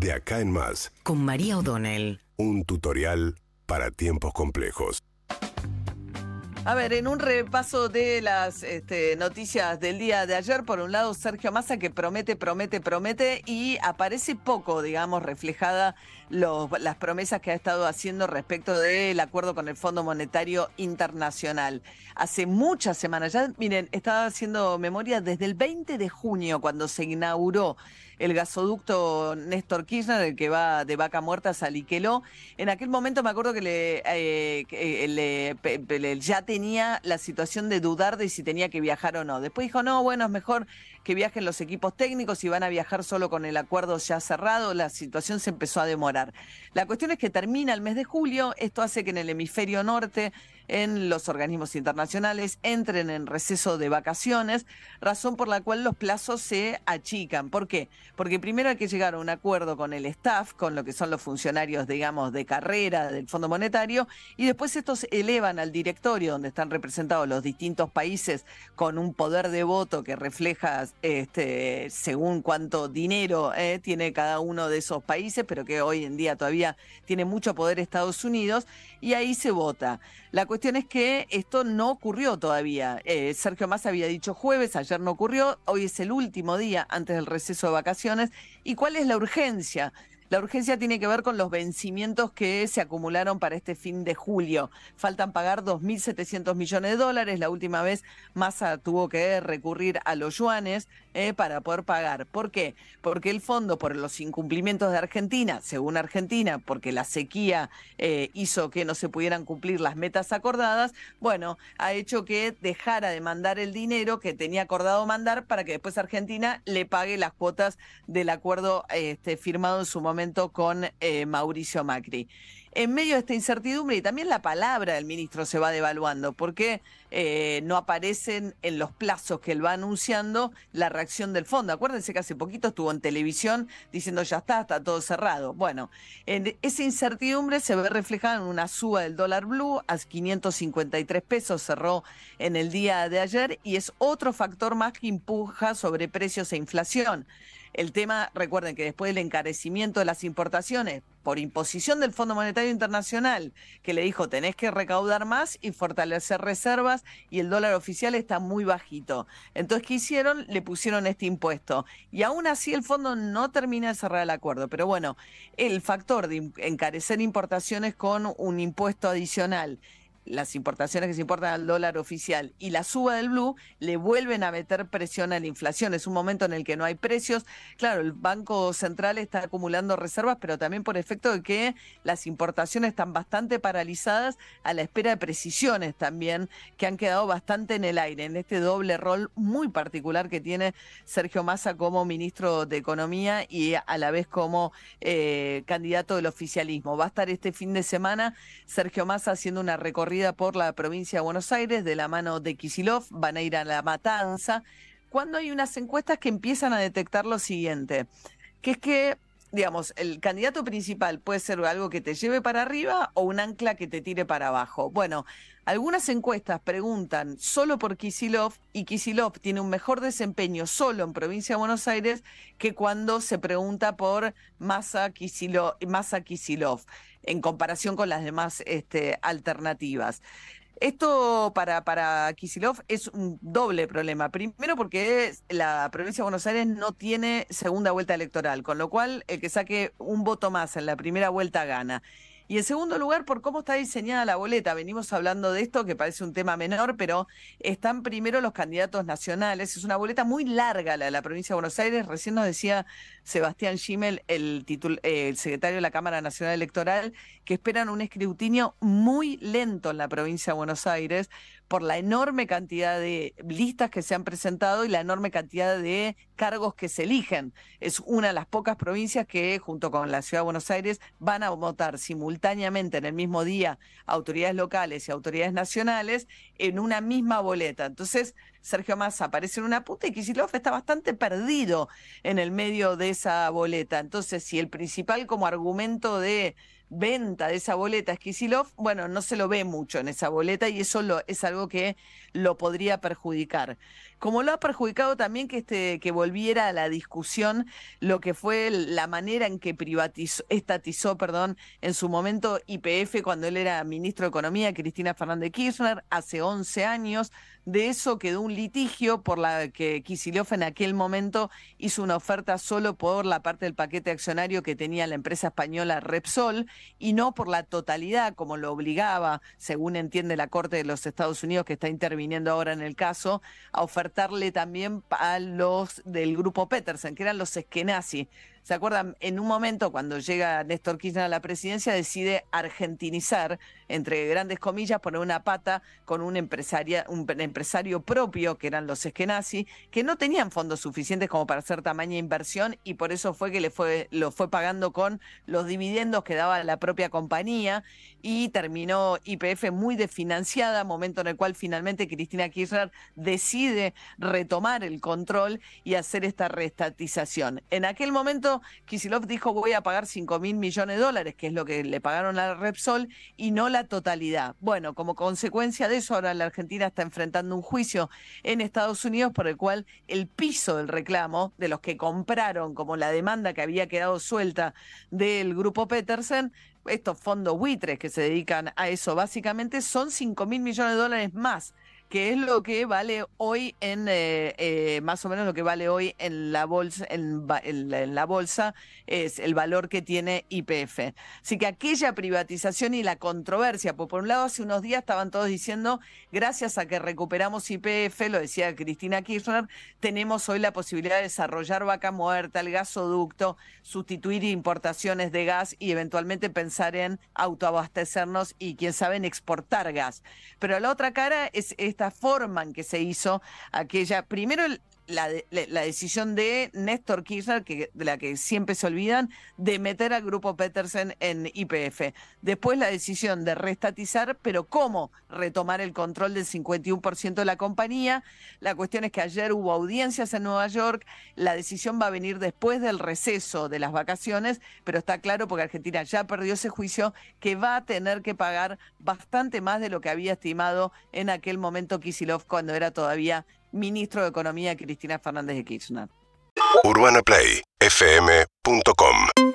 De acá en más. Con María O'Donnell. Un tutorial para tiempos complejos. A ver, en un repaso de las este, noticias del día de ayer, por un lado Sergio Massa que promete, promete, promete y aparece poco, digamos, reflejada las promesas que ha estado haciendo respecto del acuerdo con el Fondo Monetario Internacional. Hace muchas semanas, ya miren, estaba haciendo memoria desde el 20 de junio cuando se inauguró el gasoducto Néstor Kirchner, el que va de Vaca Muerta a Saliqueló. En aquel momento me acuerdo que le, eh, le, ya tenía la situación de dudar de si tenía que viajar o no. Después dijo, no, bueno, es mejor que viajen los equipos técnicos y van a viajar solo con el acuerdo ya cerrado, la situación se empezó a demorar. La cuestión es que termina el mes de julio, esto hace que en el hemisferio norte, en los organismos internacionales, entren en receso de vacaciones, razón por la cual los plazos se achican. ¿Por qué? Porque primero hay que llegar a un acuerdo con el staff, con lo que son los funcionarios, digamos, de carrera del Fondo Monetario, y después estos elevan al directorio, donde están representados los distintos países con un poder de voto que refleja este, según cuánto dinero eh, tiene cada uno de esos países, pero que hoy en día todavía tiene mucho poder Estados Unidos, y ahí se vota. La cuestión es que esto no ocurrió todavía. Eh, Sergio Massa había dicho jueves, ayer no ocurrió, hoy es el último día antes del receso de vacaciones. ¿Y cuál es la urgencia? La urgencia tiene que ver con los vencimientos que se acumularon para este fin de julio. Faltan pagar 2.700 millones de dólares. La última vez Massa tuvo que recurrir a los yuanes eh, para poder pagar. ¿Por qué? Porque el fondo, por los incumplimientos de Argentina, según Argentina, porque la sequía eh, hizo que no se pudieran cumplir las metas acordadas, bueno, ha hecho que dejara de mandar el dinero que tenía acordado mandar para que después Argentina le pague las cuotas del acuerdo este, firmado en su momento con eh, Mauricio Macri. En medio de esta incertidumbre y también la palabra del ministro se va devaluando, porque eh, no aparecen en los plazos que él va anunciando la reacción del fondo. Acuérdense que hace poquito estuvo en televisión diciendo ya está, está todo cerrado. Bueno, en esa incertidumbre se ve reflejada en una suba del dólar blue a 553 pesos, cerró en el día de ayer y es otro factor más que empuja sobre precios e inflación. El tema, recuerden que después del encarecimiento de las importaciones por imposición del Fondo Monetario Internacional, que le dijo tenés que recaudar más y fortalecer reservas y el dólar oficial está muy bajito. Entonces, ¿qué hicieron? Le pusieron este impuesto. Y aún así el fondo no termina de cerrar el acuerdo. Pero bueno, el factor de encarecer importaciones con un impuesto adicional las importaciones que se importan al dólar oficial y la suba del blue le vuelven a meter presión a la inflación. Es un momento en el que no hay precios. Claro, el Banco Central está acumulando reservas, pero también por efecto de que las importaciones están bastante paralizadas a la espera de precisiones también que han quedado bastante en el aire, en este doble rol muy particular que tiene Sergio Massa como ministro de Economía y a la vez como eh, candidato del oficialismo. Va a estar este fin de semana Sergio Massa haciendo una recorrida por la provincia de Buenos Aires de la mano de Kisilov, van a ir a la matanza, cuando hay unas encuestas que empiezan a detectar lo siguiente, que es que digamos, el candidato principal puede ser algo que te lleve para arriba o un ancla que te tire para abajo. Bueno, algunas encuestas preguntan solo por Kisilov y Kisilov tiene un mejor desempeño solo en provincia de Buenos Aires que cuando se pregunta por Massa Kisilov, en comparación con las demás este, alternativas. Esto para, para Kisilov es un doble problema. Primero porque la provincia de Buenos Aires no tiene segunda vuelta electoral, con lo cual el que saque un voto más en la primera vuelta gana. Y en segundo lugar, por cómo está diseñada la boleta. Venimos hablando de esto, que parece un tema menor, pero están primero los candidatos nacionales. Es una boleta muy larga la de la provincia de Buenos Aires. Recién nos decía Sebastián Schimmel, el, el secretario de la Cámara Nacional Electoral, que esperan un escrutinio muy lento en la provincia de Buenos Aires por la enorme cantidad de listas que se han presentado y la enorme cantidad de cargos que se eligen. Es una de las pocas provincias que, junto con la Ciudad de Buenos Aires, van a votar simultáneamente en el mismo día autoridades locales y autoridades nacionales en una misma boleta. Entonces, Sergio Massa aparece en una puta y Kisilov está bastante perdido en el medio de esa boleta. Entonces, si el principal como argumento de venta de esa boleta Kisilov, bueno, no se lo ve mucho en esa boleta y eso lo, es algo que lo podría perjudicar. Como lo ha perjudicado también que, este, que volviera a la discusión lo que fue la manera en que privatizó, estatizó, perdón, en su momento IPF cuando él era ministro de Economía, Cristina Fernández Kirchner, hace 11 años. De eso quedó un litigio por la que Kicillof en aquel momento hizo una oferta solo por la parte del paquete accionario que tenía la empresa española Repsol y no por la totalidad, como lo obligaba, según entiende la Corte de los Estados Unidos, que está interviniendo ahora en el caso, a también a los del grupo Petersen, que eran los eskenazi. ¿Se acuerdan? En un momento, cuando llega Néstor Kirchner a la presidencia, decide argentinizar, entre grandes comillas, poner una pata con un, empresaria, un empresario propio, que eran los eskenazi, que no tenían fondos suficientes como para hacer tamaña inversión y por eso fue que le fue, lo fue pagando con los dividendos que daba la propia compañía y terminó IPF muy desfinanciada, momento en el cual finalmente Cristina Kirchner decide retomar el control y hacer esta restatización. En aquel momento, Kisilov dijo voy a pagar 5 mil millones de dólares, que es lo que le pagaron a Repsol, y no la totalidad. Bueno, como consecuencia de eso, ahora la Argentina está enfrentando un juicio en Estados Unidos por el cual el piso del reclamo de los que compraron, como la demanda que había quedado suelta del grupo Petersen, estos fondos buitres que se dedican a eso básicamente, son 5 mil millones de dólares más que es lo que vale hoy en, eh, eh, más o menos lo que vale hoy en la bolsa, en, la bolsa, es el valor que tiene IPF. Así que aquella privatización y la controversia, pues por un lado hace unos días estaban todos diciendo, gracias a que recuperamos IPF, lo decía Cristina Kirchner, tenemos hoy la posibilidad de desarrollar vaca muerta, el gasoducto, sustituir importaciones de gas y eventualmente pensar en autoabastecernos y quién sabe en exportar gas. Pero la otra cara es forma en que se hizo aquella, primero el, la, decisión de Néstor Kirchner, que, de la que siempre se olvidan, de meter al grupo Petersen en IPF. Después la decisión de restatizar, pero ¿cómo retomar el control del 51% de la compañía? La cuestión es que ayer hubo audiencias en Nueva York, la decisión va a venir después del receso de las vacaciones, pero está claro porque Argentina ya perdió ese juicio que va a tener que pagar bastante más de lo que había estimado en aquel momento Kisilov cuando era todavía ministro de Economía Cristina Fernández de Kirchner. UrbanaPlayFM.com